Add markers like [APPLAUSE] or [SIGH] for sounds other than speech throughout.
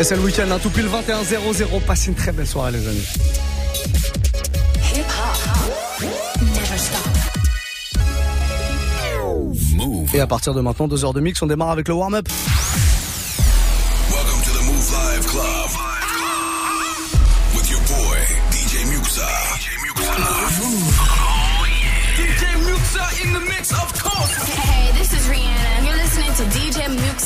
Et c'est le week-end, hein, tout pile 21-0-0. Passez une très belle soirée, les amis. Et à partir de maintenant, deux heures de mix, on démarre avec le warm-up.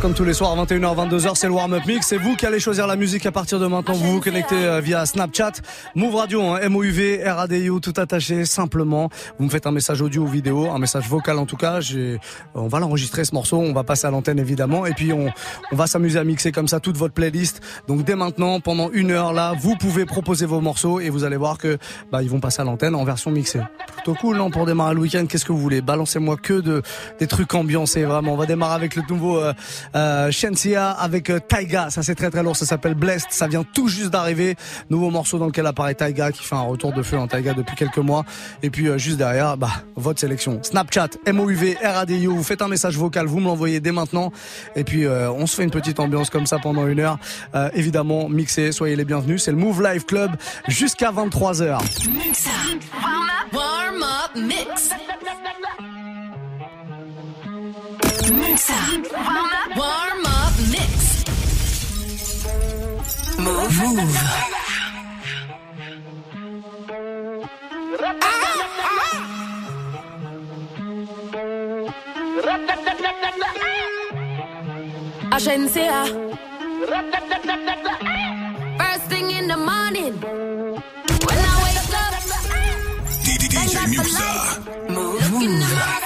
Comme tous les soirs, 21h, 22h, c'est le warm-up mix. C'est vous qui allez choisir la musique à partir de maintenant. Vous vous connectez euh, via Snapchat, Move Radio, hein, M-O-U-V, R-A-D-I-O, tout attaché, simplement. Vous me faites un message audio ou vidéo, un message vocal en tout cas. On va l'enregistrer ce morceau, on va passer à l'antenne évidemment. Et puis on, on va s'amuser à mixer comme ça toute votre playlist. Donc dès maintenant, pendant une heure là, vous pouvez proposer vos morceaux et vous allez voir que bah, ils vont passer à l'antenne en version mixée. Plutôt cool, non, pour démarrer le week-end. Qu'est-ce que vous voulez? Balancez-moi que de des trucs ambiancés, vraiment. On va démarrer avec le nouveau euh, euh, Shensia avec euh, Taiga. Ça c'est très très lourd. Ça s'appelle Blessed. Ça vient tout juste d'arriver. Nouveau morceau dans lequel apparaît Taiga qui fait un retour de feu en Taiga depuis quelques mois. Et puis euh, juste derrière, bah votre sélection. Snapchat, MOUV, RADIO. Vous faites un message vocal, vous me l'envoyez dès maintenant. Et puis euh, on se fait une petite ambiance comme ça pendant une heure. Euh, évidemment mixé. Soyez les bienvenus. C'est le Move Live Club jusqu'à 23 h Muxa. Warm up. Warm up mix. Warm up. Warm up mix. Mouv'. Mouv'. Agencia. First thing in the morning. When I wake up, DJ Muxxa. look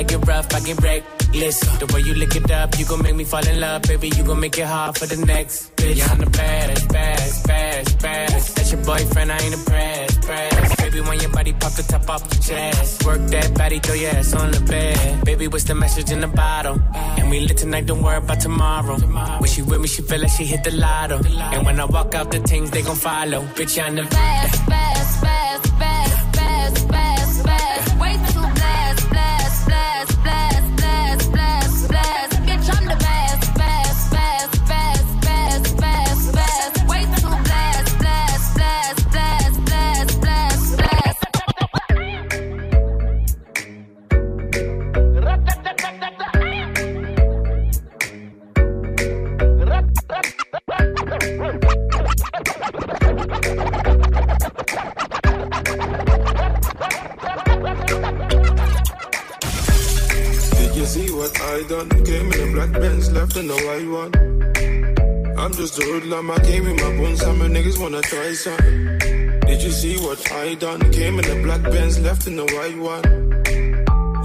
I it rough, I get reckless. The way you lick it up, you gon' make me fall in love, baby. You gon' make it hard for the next bitch. Yeah, I'm the baddest, baddest, baddest, baddest. That's your boyfriend, I ain't impressed, pressed. Baby, when your body pop the top off the chest. Work that body, throw your ass on the bed. Baby, what's the message in the bottle? And we lit tonight, don't worry about tomorrow. When she with me, she feel like she hit the lotto. And when I walk out, the things they gon' follow. Bitch, I'm the best, best, best, in the white one. I'm just a hoodlum, I came in my buns, my niggas wanna try something. Did you see what I done? Came in the black Benz, left in the white one.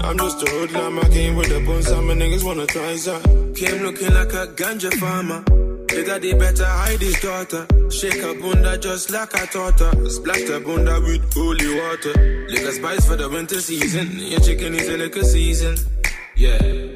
I'm just a hoodlum, I came with the buns, my niggas wanna try something. Came looking like a ganja farmer. They daddy better hide his daughter. Shake a bunda just like a torta. her. Splash a bunda with holy water. Lick a spice for the winter season. Your chicken is a liquor season. Yeah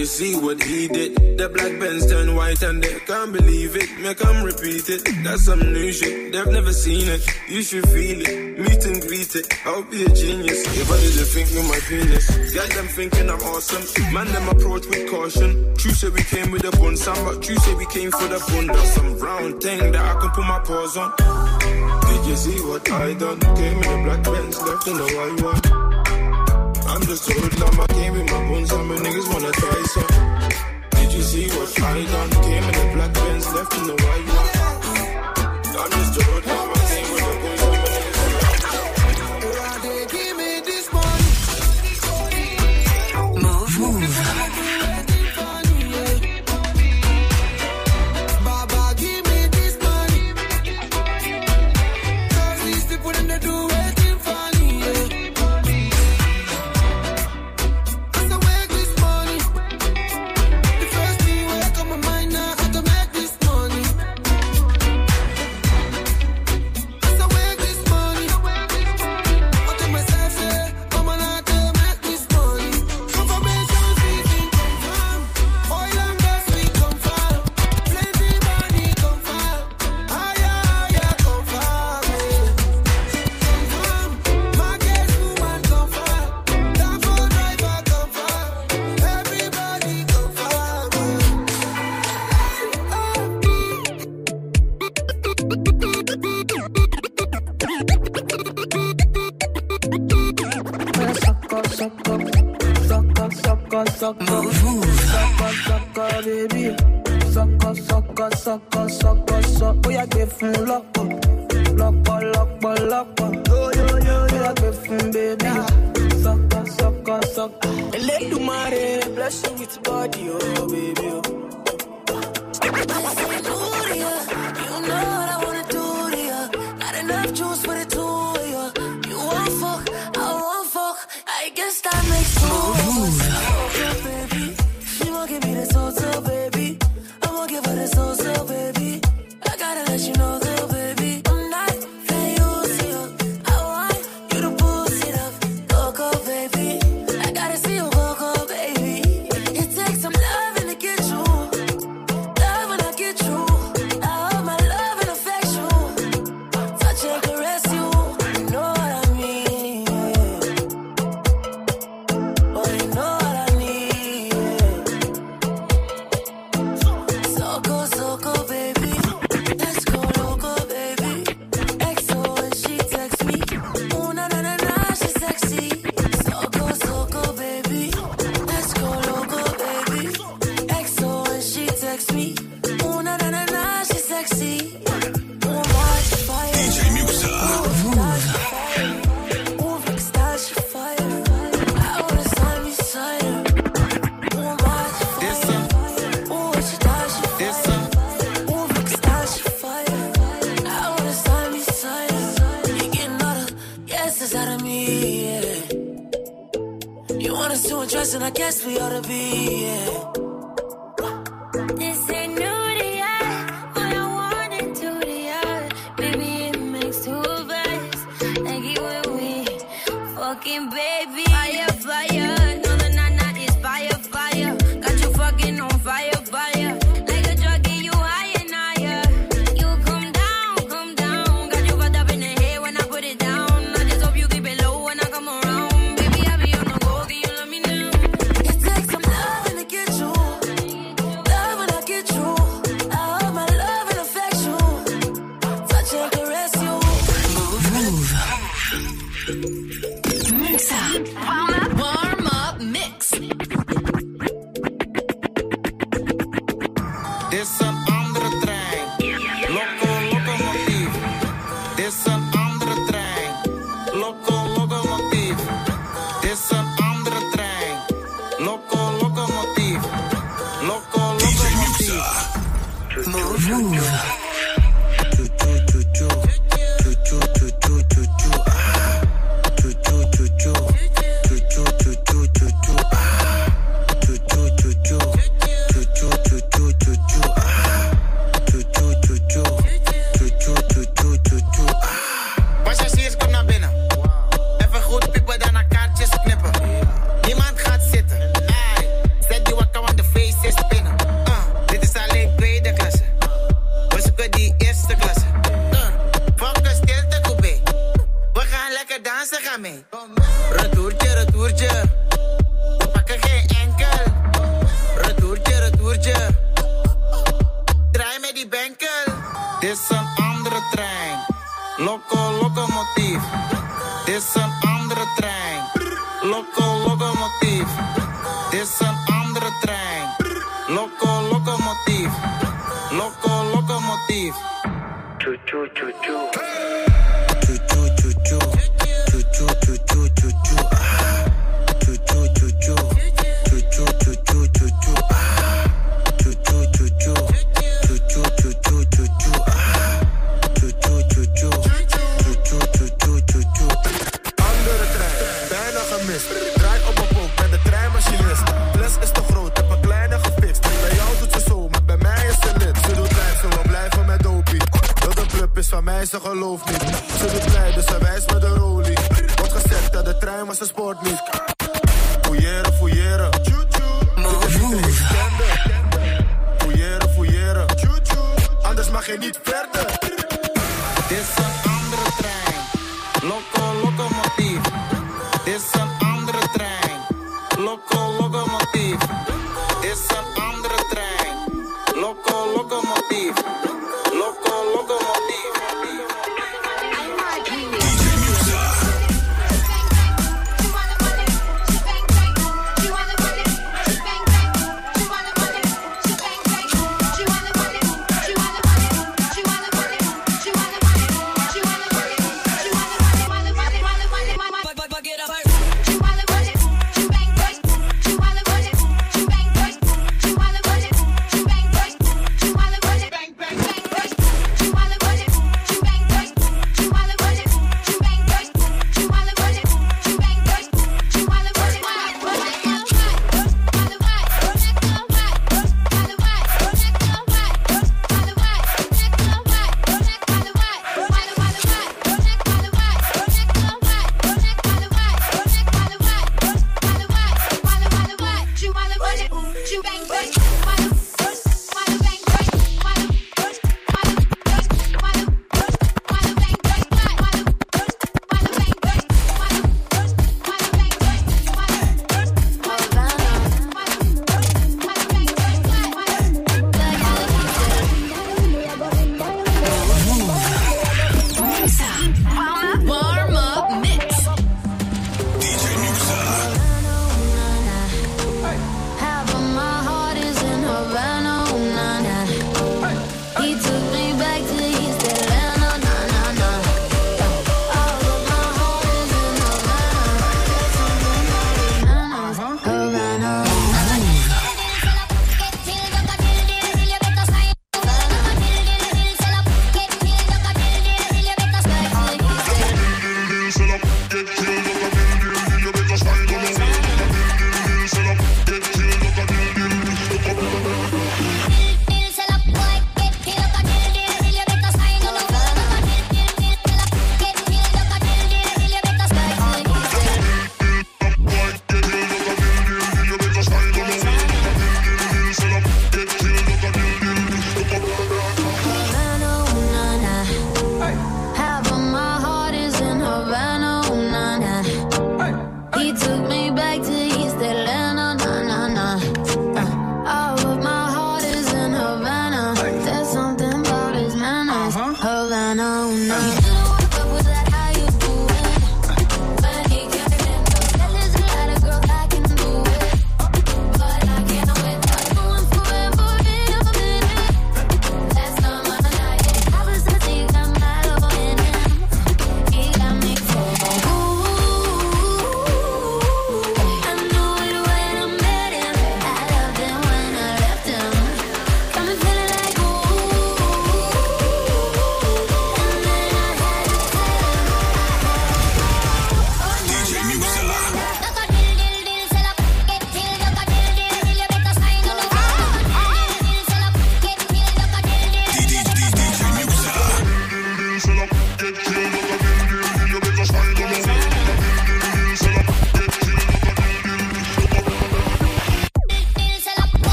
you see what he did? The black pens turn white and they can't believe it. Make 'em repeat it. That's some new shit. They've never seen it. You should feel it. Meet and greet it. I'll be a genius. if I didn't think you my penis. Got them thinking I'm awesome. Man, them approach with caution. True say we came with a bun. Some but true say we came for the bun. That's some round thing that I can put my paws on. Did you see what I done? Came in the black pens, left in the white one. I'm just hood, love my game with my bones, and my niggas wanna try some. Did you see what I done? Came in the black pants, left in the white one. I'm just hood,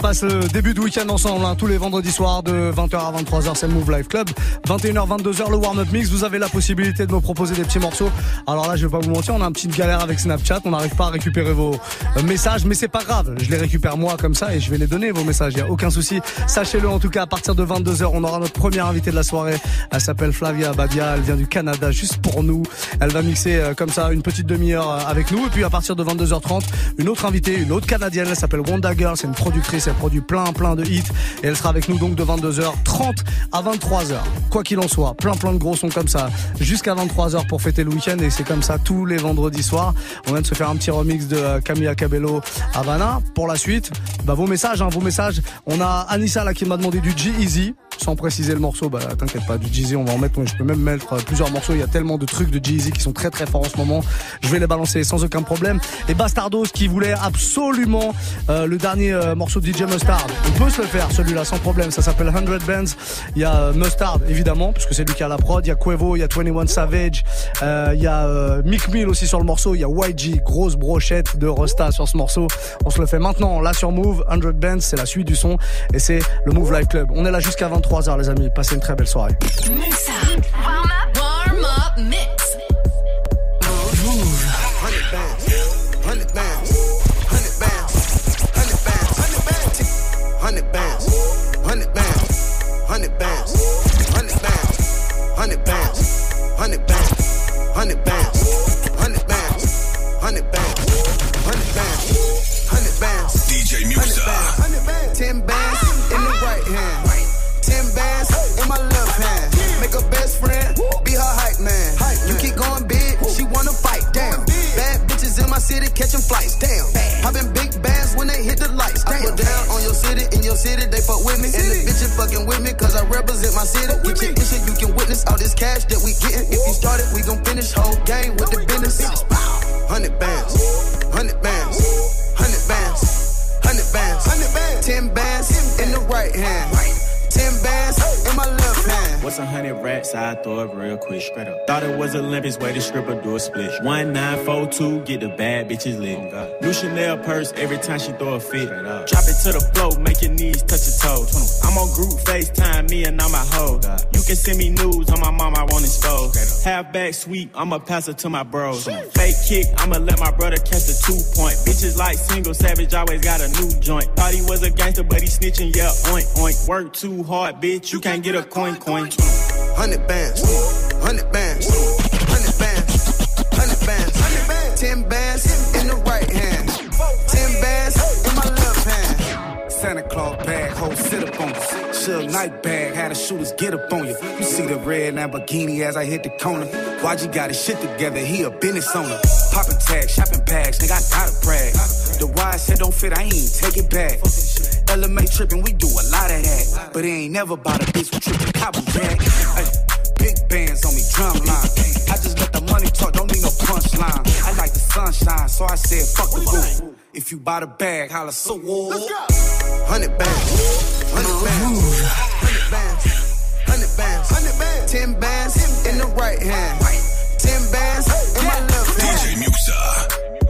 passe le début de week-end ensemble, hein, tous les vendredis soirs de 20h à 23h, c'est le Move Live Club. 21h, 22h, le warm-up mix. Vous avez la possibilité de me proposer des petits morceaux. Alors là, je vais pas vous mentir, on a un petit galère avec Snapchat. On n'arrive pas à récupérer vos euh, messages, mais c'est pas grave. Je les récupère moi comme ça et je vais les donner, vos messages. Il y a aucun souci. Sachez-le, en tout cas, à partir de 22h, on aura notre première invitée de la soirée. Elle s'appelle Flavia Badia. Elle vient du Canada juste pour nous. Elle va mixer euh, comme ça une petite demi-heure euh, avec nous. Et puis à partir de 22h30, une autre invitée, une autre canadienne. Elle s'appelle Wanda Girl. C'est une productrice. Elle produit plein, plein de hits. Et elle sera avec nous donc de 22h30 à 23h. Quoi qu'il en soit, plein, plein de gros sons comme ça jusqu'à 23h pour fêter le week-end. Et c'est comme ça tous les vendredis soirs. On vient de se faire un petit remix de euh, Camilla Cabello Havana. Pour la suite, bah, vos messages, hein, vos messages. On a Anissa là qui m'a demandé du G-Easy. Sans préciser le morceau, bah t'inquiète pas, du Jeezy, on va en mettre. Moi, je peux même mettre euh, plusieurs morceaux. Il y a tellement de trucs de Jeezy qui sont très très forts en ce moment. Je vais les balancer sans aucun problème. Et Bastardos qui voulait absolument euh, le dernier morceau de DJ Mustard. On peut se le faire celui-là sans problème. Ça s'appelle 100 Bands. Il y a Mustard évidemment puisque c'est lui qui a la prod. Il y a Quavo, il y a 21 Savage, euh, il y a euh, Mick Mill aussi sur le morceau. Il y a YG, grosse brochette de Rosta sur ce morceau. On se le fait maintenant là sur Move. 100 Bands, c'est la suite du son et c'est le Move Live Club. On est là jusqu'à 23h les amis. Passez une très belle soirée. Warm up city catching flights, damn. Popping big bands when they hit the lights, damn. I put down on your city, in your city, they fuck with me. And the bitches fucking with me, cause I represent my city. Get your issue, you can witness all this cash that we getting. If you started, we gon' finish whole game with the business. 100 bands, 100 bands, 100 bands, 100 bands, 100 bands, 10 bands in the right hand, 10 bands in my left. What's a hundred racks? I throw it real quick, straight up. Thought it was Olympics, way to stripper do a split. One nine four two, get the bad bitches lit. New Chanel purse every time she throw a fit. Drop it to the floor, make your knees touch your toes. I'm on group FaceTime, me and all my hoes. You can send me news on my mom, I won't expose. Half back sweep, I'ma pass it to my bros. Fake kick, I'ma let my brother catch the two point. Bitches like single savage, always got a new joint. Thought he was a gangster, but he snitching, yeah, oink oink. Work too hard, bitch, you can't get a coin coin. 100 bands, 100 bands, Suge Knight bag, had the shooters get up on you. You see the red Lamborghini as I hit the corner. YG got his shit together, he a business owner. Poppin' tags, shopping bags, nigga, I gotta brag. The wide set don't fit, I ain't take it back. LMA trippin', we do a lot of that. But it ain't never about a bitch, we trippin' cobble jack. Ay, big bands on me, drum line. I just let the money talk, don't need no punchline. I like the sunshine, so I said, fuck the roof. If you buy the bag, holla so Let's go. 100 bands, 100 bands, 100 bands, 100 bands, 100 bands, 10 bands in the right hand, 10 bands in my left hand. DJ Muxxa.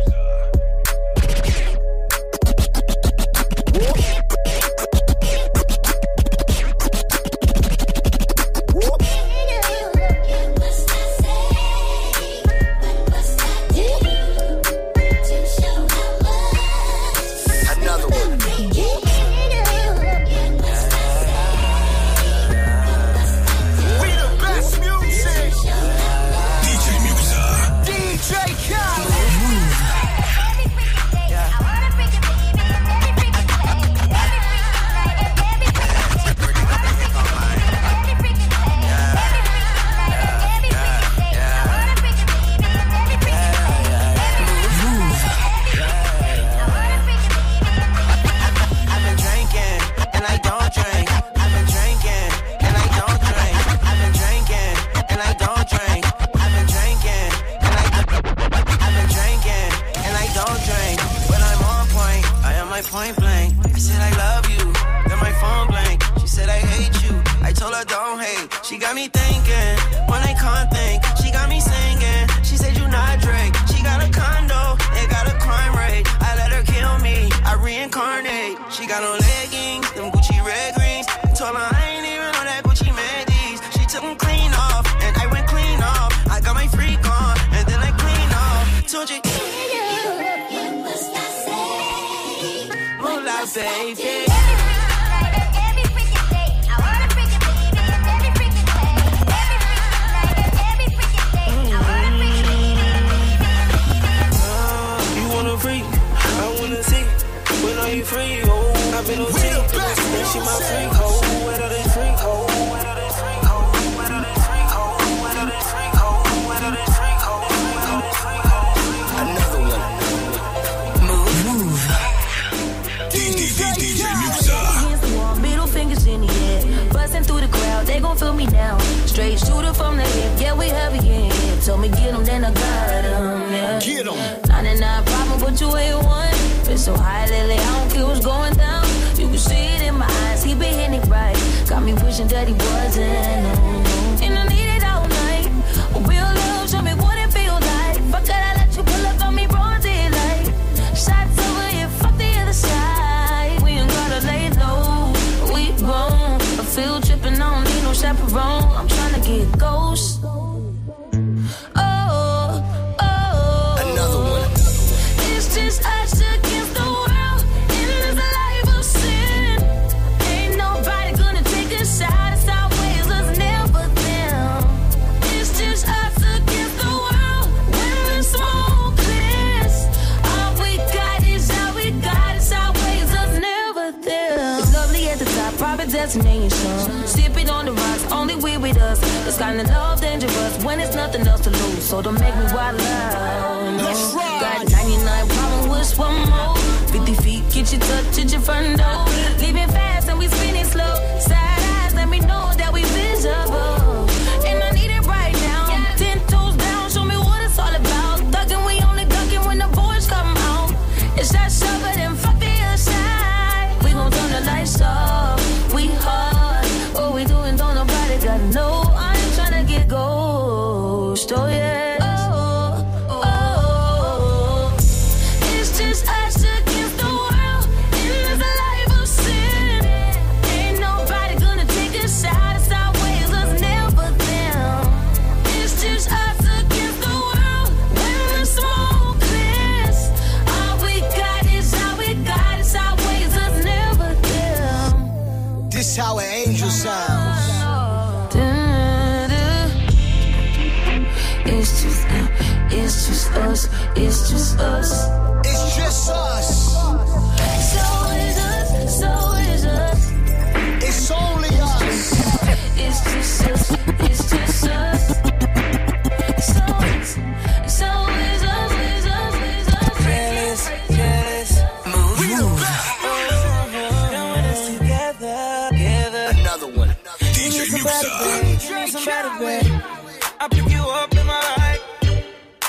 I pick you up in my ride.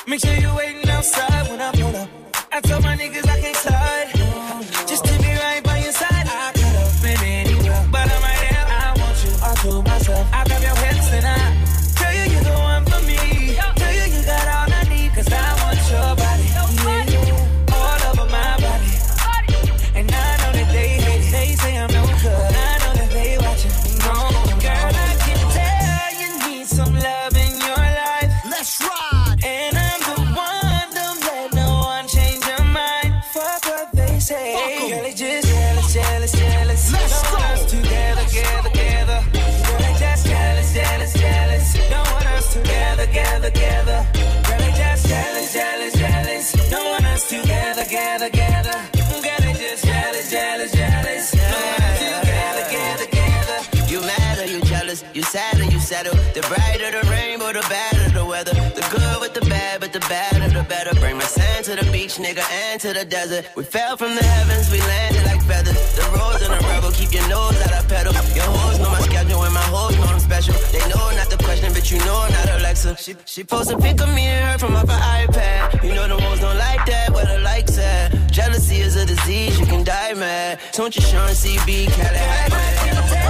Make sure you waiting outside when I pull up. I tell my niggas nigga, and to the desert. We fell from the heavens, we landed like feathers. The rose and the rebel, keep your nose out of pedal. Your hoes know my schedule, and my hoes know I'm special. They know not the question, but you know I'm not Alexa. She, she posts a pic of me and her from off her iPad. You know the ones don't like that, where the likes at. Jealousy is a disease, you can die mad. So don't you Sean CB, Cali,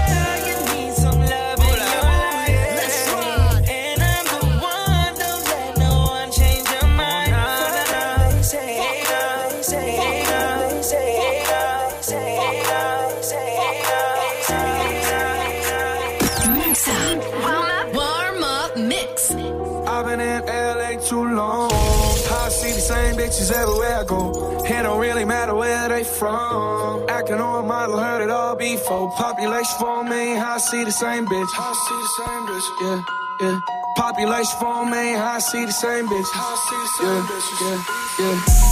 Been in LA too long. I see the same bitches everywhere I go. It don't really matter where they from. Acting on model, heard it all before. Population for me, I see the same bitch. I see the same bitch, yeah, yeah. Population for me, I see the same bitch. I see the same yeah, bitches. yeah, yeah.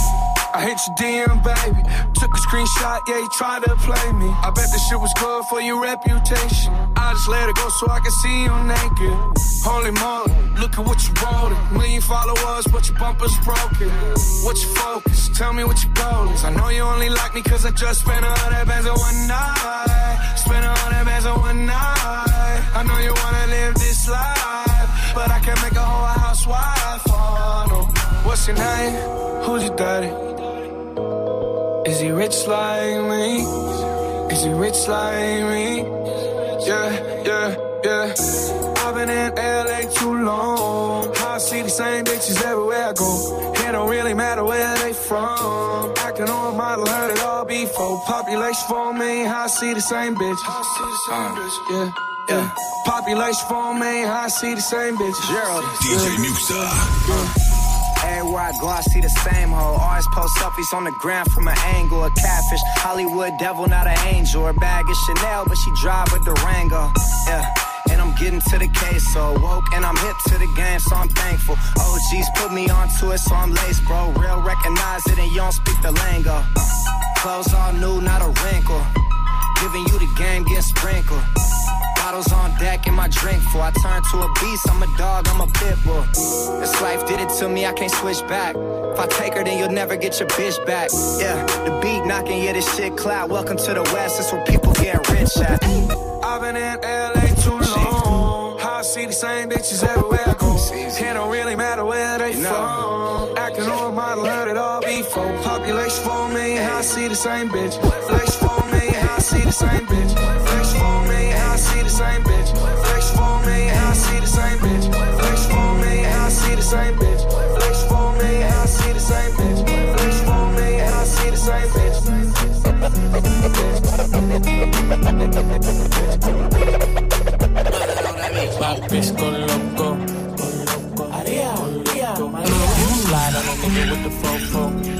I hit your DM, baby. Took a screenshot, yeah, you tried to play me. I bet this shit was good for your reputation. I just let it go so I can see you naked. Holy moly, look at what you wrote. Million followers, but your bumper's broken. What's your focus? Tell me what your goal is. I know you only like me cause I just spent a hundred bands on one night. Spent a hundred bands on one night. I know you wanna live this life, but I can make a whole housewife. What's your name? Who's your daddy? Is he rich like me? Is he rich like me? Yeah, yeah, yeah. I've been in LA too long. I see the same bitches everywhere I go. It don't really matter where they from. Acting on model, heard it all before. Population for me, I see the same bitch. Uh, yeah, yeah. Population for me, I see the same bitch. Gerald. DJ Muxxa. Everywhere I go, I see the same hoe. Always post selfies on the ground from an angle. A catfish, Hollywood devil, not an angel. Her bag is Chanel, but she drive a Durango. Yeah. And I'm getting to the case, so woke and I'm hip to the game, so I'm thankful. OGs put me onto it, so I'm laced, bro. Real recognize it, and you don't speak the lingo. Clothes all new, not a wrinkle. Giving you the game, get sprinkled. Bottles on deck and my drink full. I turn to a beast, I'm a dog, I'm a pit bull. This life did it to me, I can't switch back. If I take her, then you'll never get your bitch back. Yeah, the beat knocking, yeah, this shit cloud. Welcome to the West, that's where people get rich at. I've been in LA too long. I see the same bitches everywhere I go. It don't really matter where they from. Acting on a model, heard it all before. Population for me, I see the same bitch. Flex for me, I see the same bitch. Same bitch. Flex for me, I see the same bitch. Flex for me, I see the same bitch. Flex for me, I see the same bitch. Flex for me, I see the same Papis con loco. Maria, Maria. Slide on a nigga with the fofo.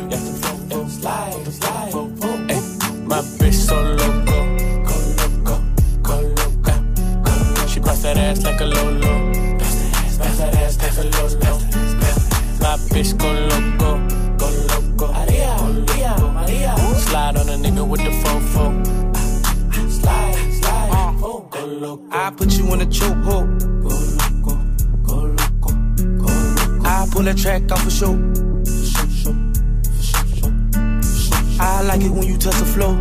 Bitch go loco, go loco. Maria, Maria, Maria. Slide on a nigga with the fofo. Slide, slide, fofo. Go loco. I put you in a chokehold. Go loco, go loco, go loco. I pull that track off for show. I like it when you touch the floor.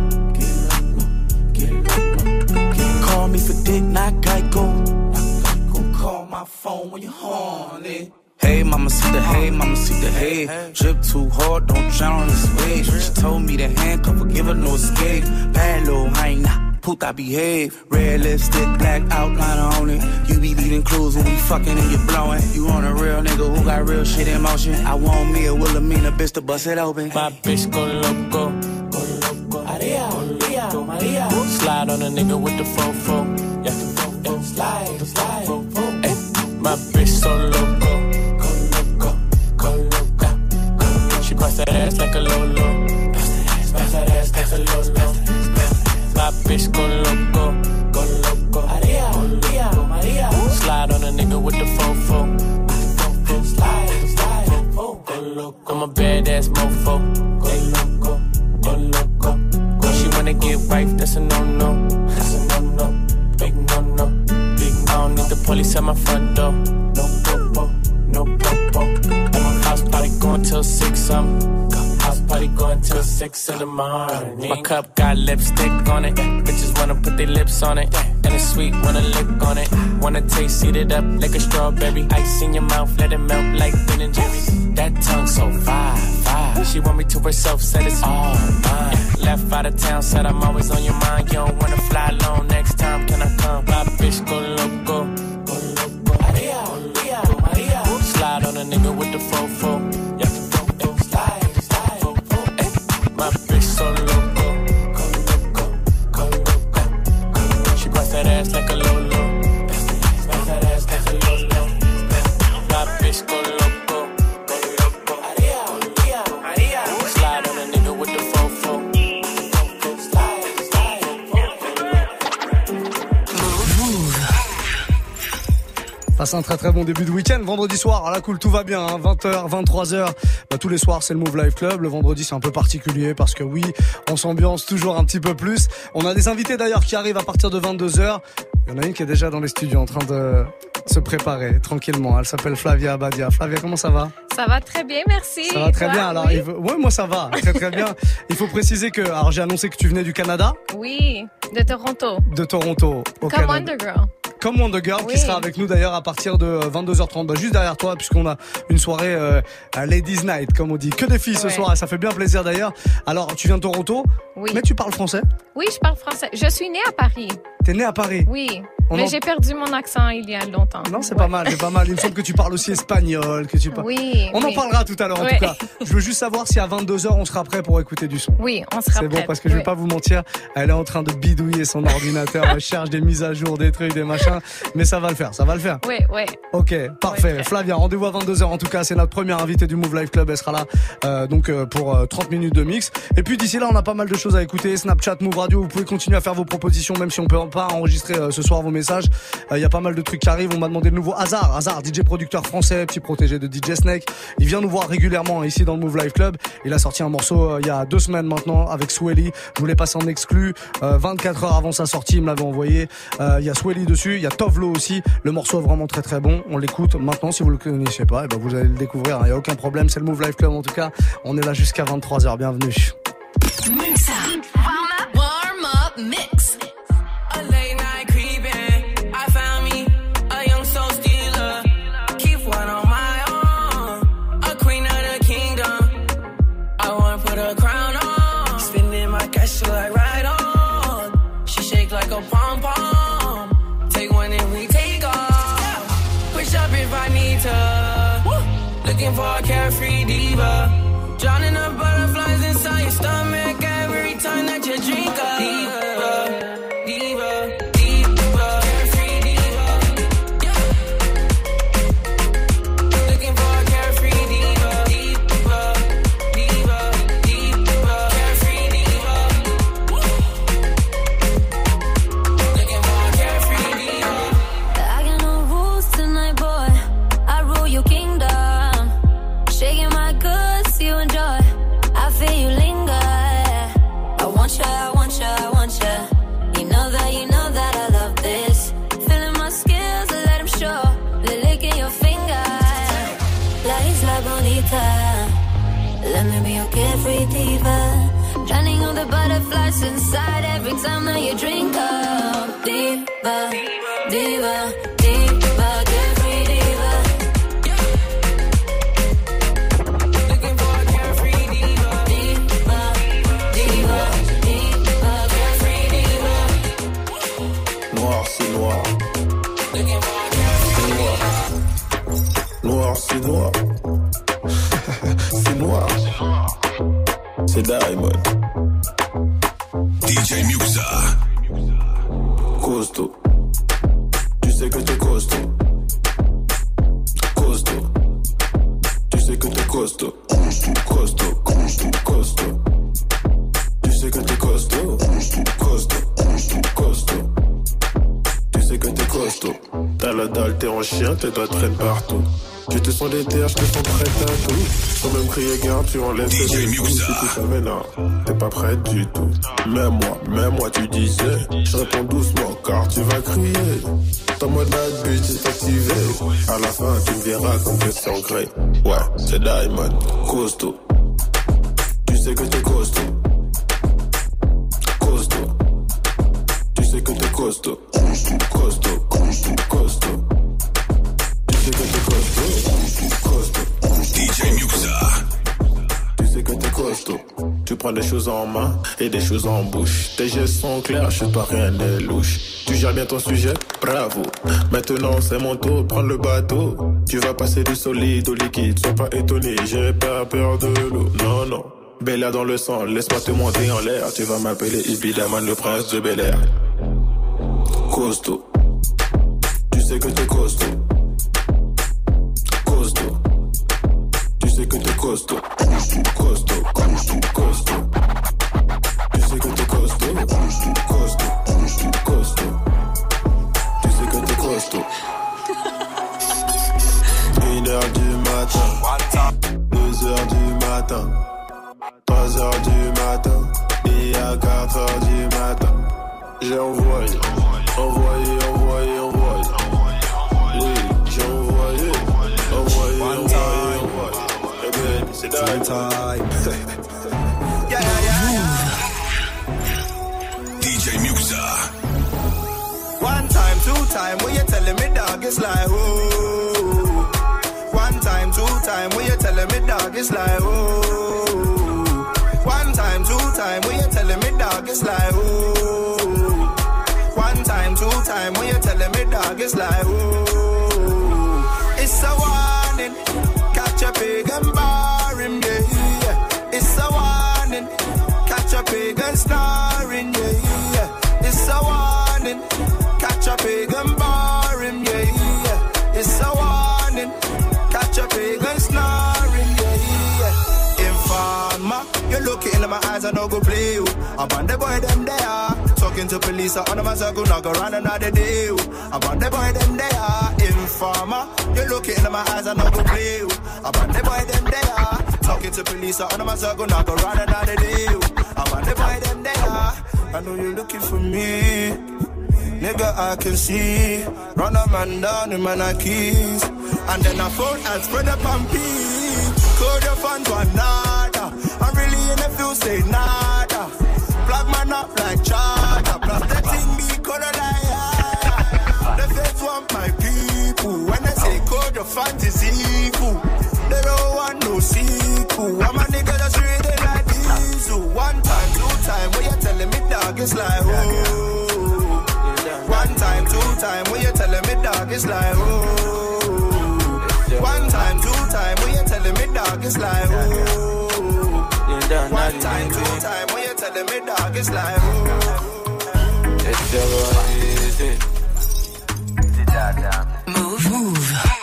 Call me for dick, not Geico. Call my phone when you're horny. Hey, mama, see the hey, mama, see the hey. Drip too hard, don't drown on this wave. She told me to handcuff her, give her no escape. Bad little hyena, puta behave. Red lipstick, black outliner on it. You be leading clues when we fucking and you blowing. You on a real nigga who got real shit in motion. I want me a Wilhelmina bitch to bust it open. My bitch go loco, go loco. Maria, Maria, Maria. Slide on a nigga with the fofo. Yeah, fofo. Slide, slide, a that ass, bust that ass like a lolo. My bitch go loco, go loco. Maria, Maria, Maria. Slide on a nigga with the fofo. Slide, slide, fofo. Go loco. I'm a badass mofo. Go loco, go loco. When she wanna get wife, that's a no no. That's a no no. Big no no. Big I don't need the police at my front door. Six in the morning. My cup got lipstick on it. Bitches wanna put their lips on it. And it's sweet, wanna lick on it. Wanna taste, eat it up like a strawberry. Ice in your mouth, let it melt like Ben and Jerry's. That tongue so fire, fire. She want me to herself, said it's all mine. Left out of town, said I'm always on your mind. You don't wanna fly alone next time, can I come? My bitch go loco. Passe un très très bon début de week-end. Vendredi soir, à la cool, tout va bien. hein. 20h, 23h. Bah, tous les soirs, c'est le Move Live Club. Le vendredi, c'est un peu particulier parce que oui, on s'ambiance toujours un petit peu plus. On a des invités d'ailleurs qui arrivent à partir de 22h. Il y en a une qui est déjà dans les studios en train de se préparer tranquillement. Elle s'appelle Flavia Abadia. Flavia, comment ça va? Ça va très bien, merci. Ça va très Toi, bien. Alors, oui? ouais, moi ça va, très très bien. Il faut préciser que, alors j'ai annoncé que tu venais du Canada, Oui, de Toronto. de Toronto au Comme Canada. Undergirl. Comme Wonder Girl qui sera avec nous d'ailleurs à partir de euh, 22h30, bah, juste derrière toi puisqu'on a une soirée euh, à Ladies Night comme on dit. Que des filles ce soir, ça fait bien plaisir d'ailleurs. Alors tu viens de Toronto, Oui. mais tu parles français Oui, je parle français. Je suis née à Paris. T'es né à Paris Oui. On mais en- j'ai perdu mon accent il y a longtemps. Non, c'est pas mal, c'est pas mal. Il me semble que tu parles aussi espagnol, que tu parles. Oui, On en oui. parlera tout à l'heure en tout cas. Je veux juste savoir si à 22h on sera prêt pour écouter du son. Oui, on sera C'est bon parce que je vais Oui. pas vous mentir, elle est en train de bidouiller son ordinateur, elle cherche des mises à jour, des trucs, des machins, mais ça va le faire, ça va le faire. Oui, oui. Ok, parfait. Flavia, rendez-vous à 22h en tout cas, c'est notre première invitée du Move Life Club, elle sera là euh, donc euh, pour euh, 30 minutes de mix. Et puis d'ici là, on a pas mal de choses à écouter, Snapchat, Move Radio, vous pouvez continuer à faire vos propositions même si on peut pas enregistrer euh, ce soir vos messages. Euh, Il y a pas mal de trucs qui arrivent, on m'a demandé de nouveau Hazard, Hazard, DJ producteur français, petit protégé de DJ Snake. Il vient nous voir régulièrement ici dans le Move Life Club. Il a sorti un morceau euh, il y a deux semaines maintenant avec Swelly. Je voulais passer en exclu euh, 24 heures avant sa sortie, il me l'avait envoyé. Euh, Il y a Swelly dessus, il y a Tovlo aussi. Le morceau est vraiment très très bon. On l'écoute maintenant. Si vous le connaissez pas, eh ben vous allez le découvrir. Il y a aucun problème. C'est le Move Life Club en tout cas. On est là jusqu'à 23 h Bienvenue. Mix up. Warm up. Looking for a carefree diva. Drowning the butterflies inside your stomach C'est tes coups. Si tu savais, t'es pas prête du tout. Même moi, même moi, tu disais. Je réponds doucement, car tu vas crier. Ton mode bad bitch est activé. À la fin, tu me verras comme que c'est en gré. Ouais, c'est Diamond, costaud. Tu sais que t'es costaud. Costaud. Tu sais que t'es costaud. Costaud, costaud, costaud. Tu prends des choses en main et des choses en bouche. Tes gestes sont clairs, je toi rien n'est louche. Tu gères bien ton sujet, bravo. Maintenant c'est mon tour, prends le bateau. Tu vas passer du solide au liquide, sois pas étonné, j'ai pas peur de l'eau. Non, non. Bella dans le sang, laisse-moi te monter en l'air. Tu vas m'appeler évidemment le prince de Bel Air. Costaud. Tu sais que t'es. Costaud. Sais que t'es costaud. Costaud, costaud, costaud. Tu sais que t'es costaud. Costaud, costaud. Tu sais que t'es costaud. Une heure du matin. Deux heures du matin. Trois heures du matin. Et à quatre heures du matin. J'ai envoyé, ben, time. Yeah, yeah, yeah. DJ Muxxa. One time, two time, we telling me dog, it's like, oh. One time, two time, when you telling me dog, it's like, oh. One time, two time, when you telling me dog, it's like, oh. One time, two time, when you telling me dog, it's like, oh. It's a warning, catch a pig and bar and snoring, yeah, yeah. It's a warning, catch a pig and bar him, yeah, yeah. It's a warning, catch a pig and snoring, yeah, yeah. Informer, you look into my eyes, I no go play you. On the boy them there. Talking to police, I on my circle, go run another. I'm on the boy them there. Informer, you look into my eyes, I no go play you. On the boy them there. Talking to police, I on my circle, not go run another day. I'm on the boy them there. I know you're looking for me. Nigga, I can see. Run a man down in my keys. And then I phone and spread up on P. Code your fun to another. I'm really in the field, say nada. Plug man up like charger. Plus the thing be color like The feds want my people. When I say code your fantasy evil. They don't want no sequel. I'm a nigga that's reading like diesel. One time, two time, when you telling me dog, it's like, oh. One time, two time, when you telling me dog, it's like, oh. One time, two time, when you telling me dog, it's like, oh. One time, two time, when you telling me dog, it's like, oh. It's the easy. Move. Move.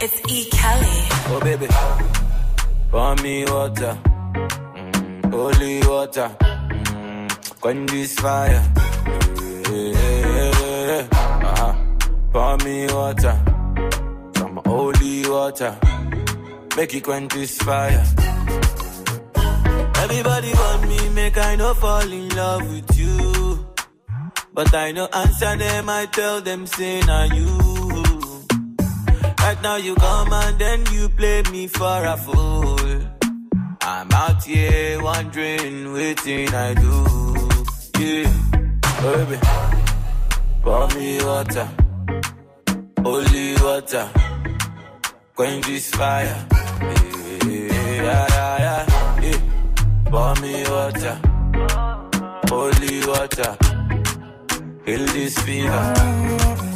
It's E. Kelly. Oh baby, pour me water, mm, holy water, mm, quench this fire. Yeah, yeah, yeah, yeah. Uh-huh. Pour me water, some holy water, make it quench this fire. Everybody want me, make I no fall in love with you. But I no answer them, I tell them, say, now you. Right now you come and then you play me for a fool. I'm out here wondering, waiting I do. Yeah, oh, baby, pour me water, holy water, quench this fire. Yeah, yeah, yeah, yeah. Pour me water, holy water, heal this fever.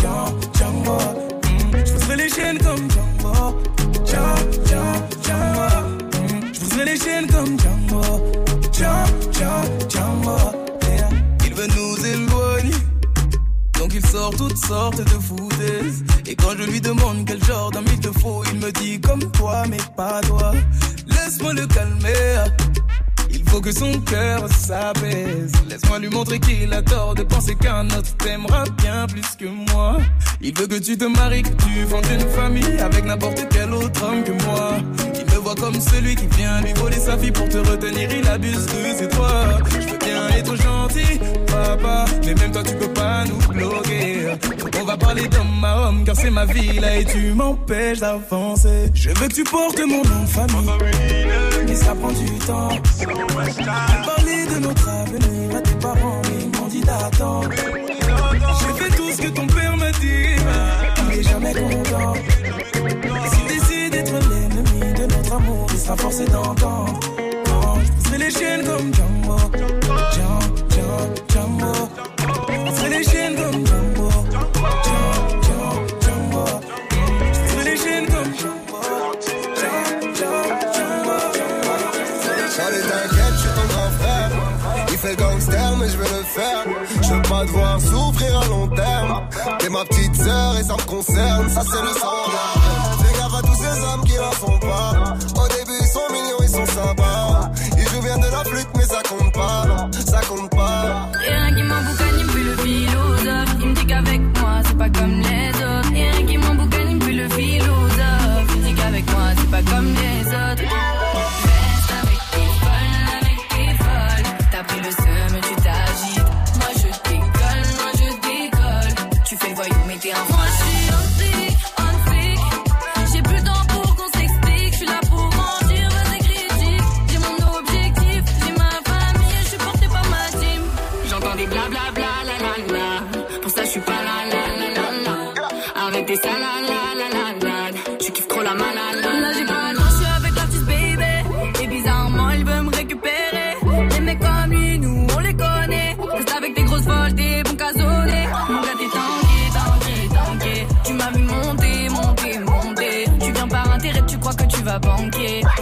Django. Mm, Je les chaînes comme Django, Django, Django. Mm, Je pousserai les chaînes comme Django, Django, Django. Il veut nous éloigner. Donc il sort toutes sortes de foutaises Et quand je lui demande quel genre d'homme il te faut Il me dit comme toi mais pas toi Laisse-moi le calmer Il faut que son cœur s'apaise. Laisse-moi lui montrer qu'il a tort de penser qu'un autre t'aimera bien plus que moi. Il veut que tu te maries, que tu fondes une famille Avec n'importe quel autre homme que moi. Il me voit comme celui qui vient lui voler sa fille Pour te retenir, il abuse de ses droits Bien être gentil, papa. Mais même toi tu peux pas nous bloquer. On va parler d'homme à homme Car c'est ma vie là et tu m'empêches d'avancer. Je veux que tu portes mon nom famille. Mais ça prend du temps. Parler de notre avenir à tes parents Mais ils m'ont dit d'attendre. J'ai fait tout ce que ton père m'a dit Il est jamais content. Et s'il décide d'être l'ennemi de notre amour Il sera forcé d'entendre les chaînes comme Django, Django, Django Je pousserai les chaînes comme Django, Django, Django Je pousserai les chaînes comme Django Charlie, t'inquiète, je suis ton grand frère. Il fait gangster, mais je vais le faire. Je veux pas te voir souffrir à long terme. T'es ma petite sœur et ça me concerne, ça c'est le sang. Fais gaffe à tous ces hommes qui n'en sont pas. C'est pas va banquer.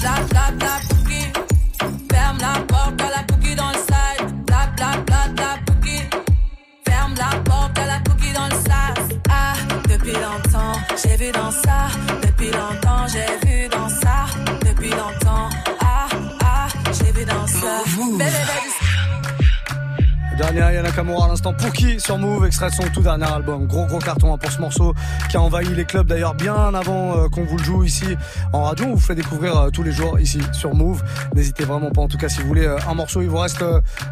Bla bla Nakamura à l'instant pour qui sur Move, extrait son tout dernier album. Gros gros carton hein, pour ce morceau qui a envahi les clubs d'ailleurs bien avant euh, qu'on vous le joue ici en radio. On vous fait découvrir euh, tous les jours ici sur Move. N'hésitez vraiment pas en tout cas si vous voulez euh, un morceau. Il vous reste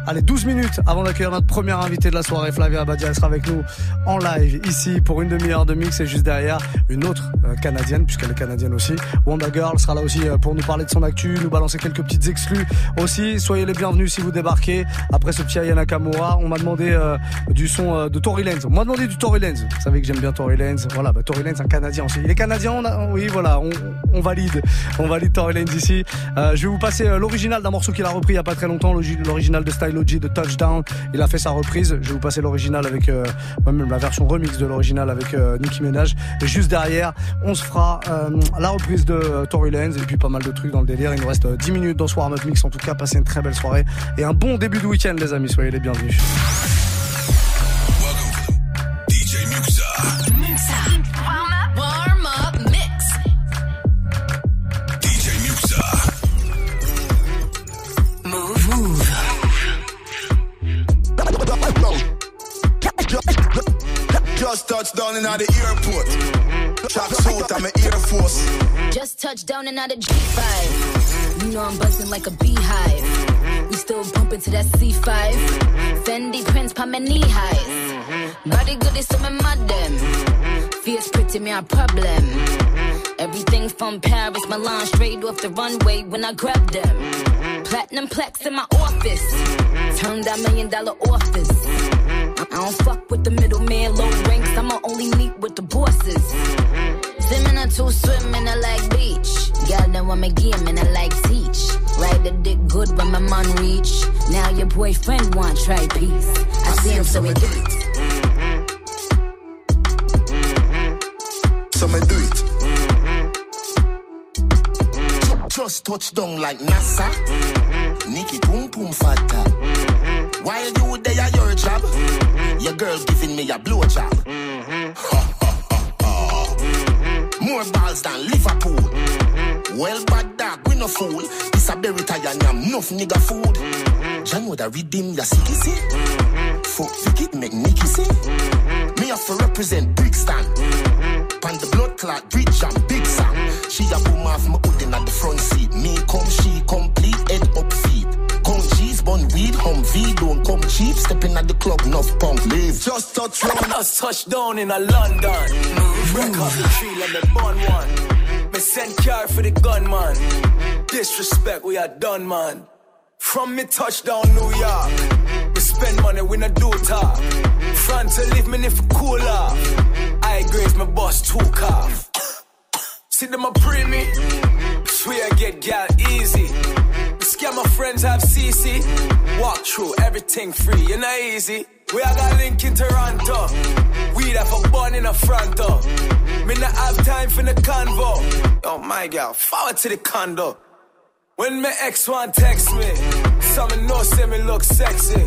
allez 12 minutes avant d'accueillir notre premier invité de la soirée. Flavia Abadia elle sera avec nous en live ici pour une demi-heure de mix et juste derrière une autre canadienne puisqu'elle est canadienne aussi. Wonder Girl sera là aussi pour nous parler de son actu, nous balancer quelques petites exclus aussi. Soyez les bienvenus si vous débarquez après ce petit Aya Nakamura. On m'a demandé euh, du son euh, de Tory Lanez. On m'a demandé du Tory Lanez. Vous savez que j'aime bien Tory Lanez. Voilà, bah, Tory Lanez, un Canadien aussi. Il est Canadien, on oui, voilà, on, on valide. On valide Tory Lanez ici. Euh, je vais vous passer euh, l'original d'un morceau qu'il a repris il y a pas très longtemps, l'origi- l'original de Style OG de Touchdown. Il a fait sa reprise. Je vais vous passer l'original avec, euh, même la version remix de l'original avec euh, Nicki Minaj. Et juste derrière, on se fera la reprise de Tory Lanez et puis pas mal de trucs dans le délire. Il nous reste euh, 10 minutes dans ce Warm Up Mix. En tout cas, passez une très belle soirée et un bon début de week-end, les amis. Soyez les bienvenus. Just touched down in out the airport. Track suit, I'm an Air Force. Just touched down out of G5. You know I'm buzzing like a beehive. We still bumping to that C5. Fendi prints pa my knee highs. Body good is some madam. Fierce pretty me a problem. Everything from Paris, Milan, straight off the runway when I grab them. Platinum plex in my office. Turned that million dollar office. I don't fuck with the middleman, low ranks. I'ma only meet with the bosses. Swimming or two swimming, I like beach. Girl, then want me game and I like teach. Ride the dick good when my man reach. Now your boyfriend want try peace. I see him so he do it. So me do it. Just touch down like NASA. Nikki Pum Pum Fata. While you there at your job, your girl's giving me a blow job. Ha, mm-hmm. [LAUGHS] ha, ha, ha. More balls than Liverpool. Mm-hmm. Well, bad dog, we no fool. This a berry tie and yam, enough nigga food. John would have redeem your city, see? Mm-hmm. Fuck, Vicky make Nicky see? Me have to represent Brixton. Pan the blood clot, bridge and big song. She a boom off my hoodin at the front seat. Me come, she complete, head up feet. Bun weed, hum V, don't come cheap. Stepping at the club, enough punk, leave. Just touch round. Us touchdown in a London. Mm-hmm. Break off the tree, let me burn one. Me send car for the gunman. Disrespect, we are done, man. From me touchdown New York. We spend money, we not do talk. Front to leave me if cool off. I graze my boss two calf. [COUGHS] See them a pre me. Swear I get gal easy. Scare my friends have CC. Walk through everything free, you know easy. We all got link in Toronto. We that a bun in the front door. Me not have time for the convo. Oh my god, forward to the condo. When my ex one text me, some know say me look sexy.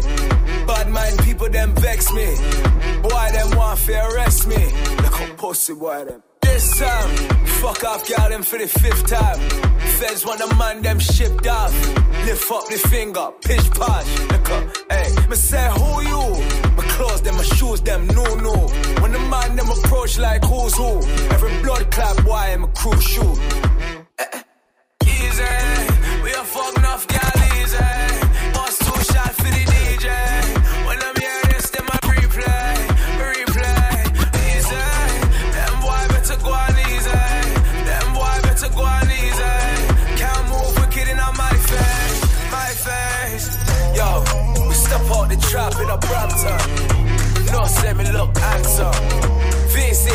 Bad mind people them vex me. Boy them want to arrest me. Look how pussy boy them. This time, fuck off, got them for the fifth time. Feds want the man, them shipped off. Lift up the finger, pitch posh. Look up, hey, me say, who you? My clothes, them, my shoes, them, no, no. When the man, them approach like who's who. Every blood clap, why I'm a shoot. Eh, eh. Easy,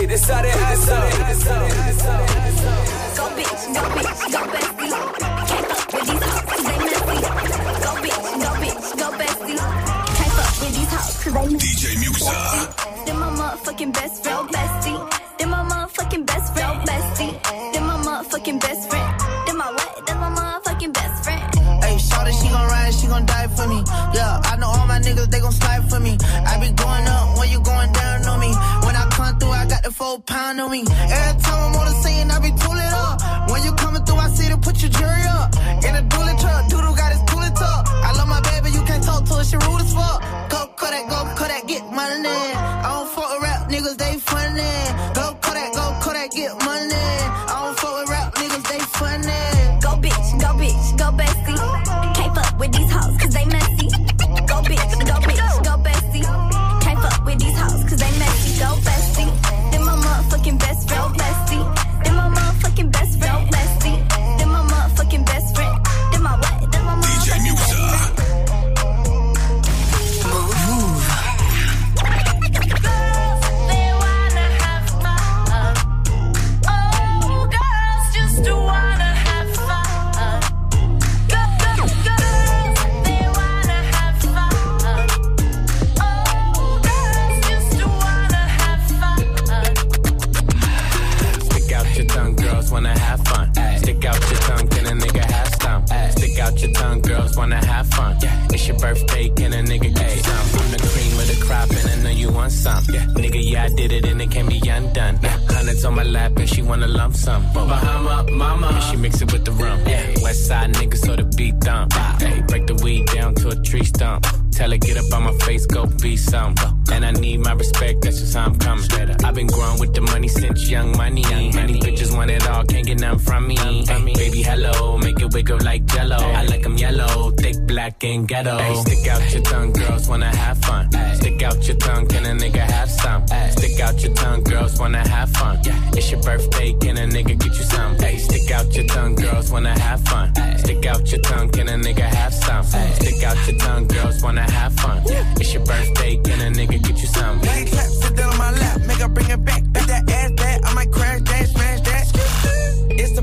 this how they handsome. Go bitch, go bitch, go bestie. Can't fuck with these hoes 'cause they messy. Go bitch, go bitch, go bestie. Can't fuck with these hoes 'cause they messy. DJ Muxxa. They're my motherfucking best friend, bestie. They're my motherfucking best friend, bestie. They're my motherfucking best friend. They're my what? They're my motherfucking best friend. Hey, shawty, she gon' ride, she gon' die for me. Yeah, I know all my niggas, they gon' slide for me. I be going up when you going down on me. I through, I got the full pound on me. Every time I'm on the scene, I be tooling up. When you coming through, I see to put your jury up. In a dually truck, doodle got his tooling tuck. I love my baby, you can't talk to her, she rude as fuck. Go Kodak, go Kodak, get money. I don't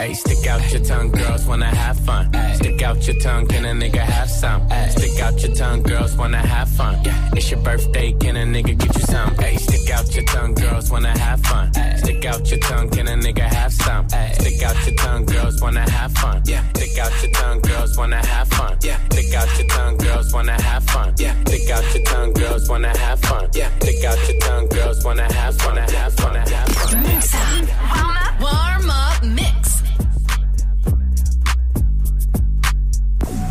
Hey, stick out your tongue, girls wanna have fun. Stick out your tongue, can a nigga have some? Stick out your tongue, girls wanna have fun. It's your birthday, can a nigga get you some? Hey, stick out your tongue, girls wanna have fun. Stick out your tongue, can a nigga have some? Stick out your tongue, girls wanna have fun. Stick out your tongue, girls wanna have fun. Stick out your tongue, girls wanna have fun. Stick out your tongue, girls wanna have fun. Stick out your tongue, girls wanna have fun. Have fun, have fun, have fun. Warm up, warm up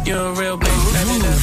You're a real bitch,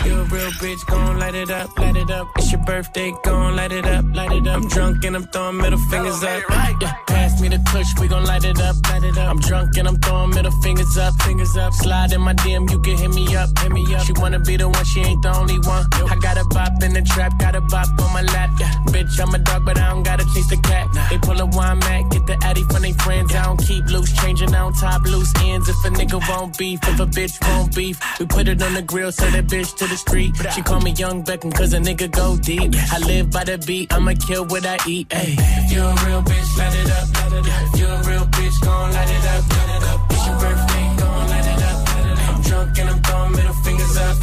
light it up, light it up. You're a real bitch, gon' light it up, light it up. It's your birthday, gon' light it up, light it up. I'm drunk and I'm throwing middle fingers up. Yeah, pass me the push, we gon' light it up, light it up. I'm drunk and I'm throwing middle fingers up, fingers up. Slide in my DM, you can hit me up, hit me up. She wanna be the one, she ain't the only one. I got a bop in the trap, got a bop on my lap. Yeah, bitch, I'm a dog, but I don't gotta chase the cat. They pull a wine mat, get the addy from they friends. I don't keep loose, changing on top loose ends. If a nigga won't beef, if a bitch won't beef, we put it on the grill, sell that bitch to the street. She call me Young Beckham, cause a nigga go deep. I live by the beat, I'ma kill what I eat. Ayy, if you a real bitch, light it up, light it up. You a real bitch, gon' light it up, light it up. It's your birthday, gon' light it up, light it up. I'm drunk and I'm throwing middle fingers up.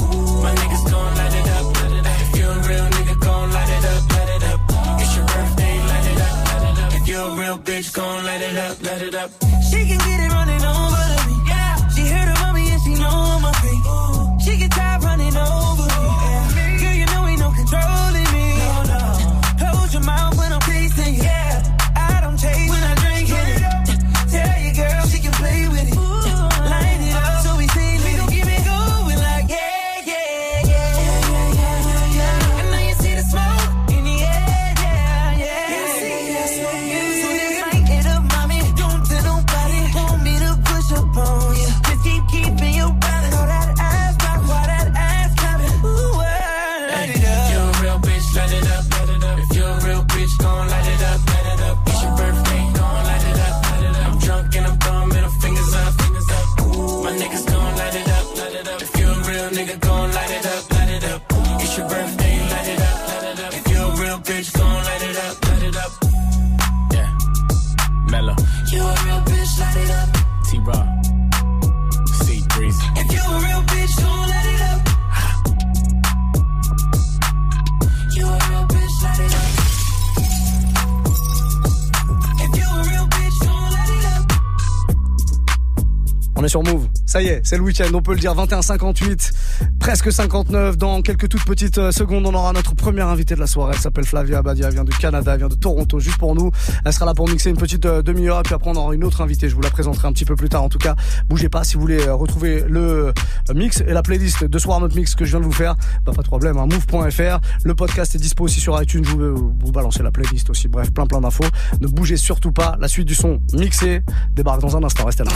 Ooh, my niggas gon' light it up, light it up. If you a real nigga, gon' light it up, light it up. It's your birthday, light it up, light it up. If you a real bitch, gon' light it up, light it up. She can get it running over to me. Yeah. She heard about me and she know Est sur Move. Ça y est, c'est le week-end, on peut le dire. 21h58, presque 59. Dans quelques toutes petites euh, secondes, on aura notre première invitée de la soirée. Elle s'appelle Flavia Abadia, elle vient du Canada, elle vient de Toronto, juste pour nous. Elle sera là pour mixer une petite euh, demi-heure, puis après on aura une autre invitée. Je vous la présenterai un petit peu plus tard. En tout cas, bougez pas si vous voulez euh, retrouver le mix et la playlist de Soir Up Mix que je viens de vous faire. Bah, pas de problème, hein, move.fr. Le podcast est dispo aussi sur iTunes. Je vous, vous balancer la playlist aussi. Bref, plein plein d'infos. Ne bougez surtout pas. La suite du son mixé débarque dans un instant. Restez là.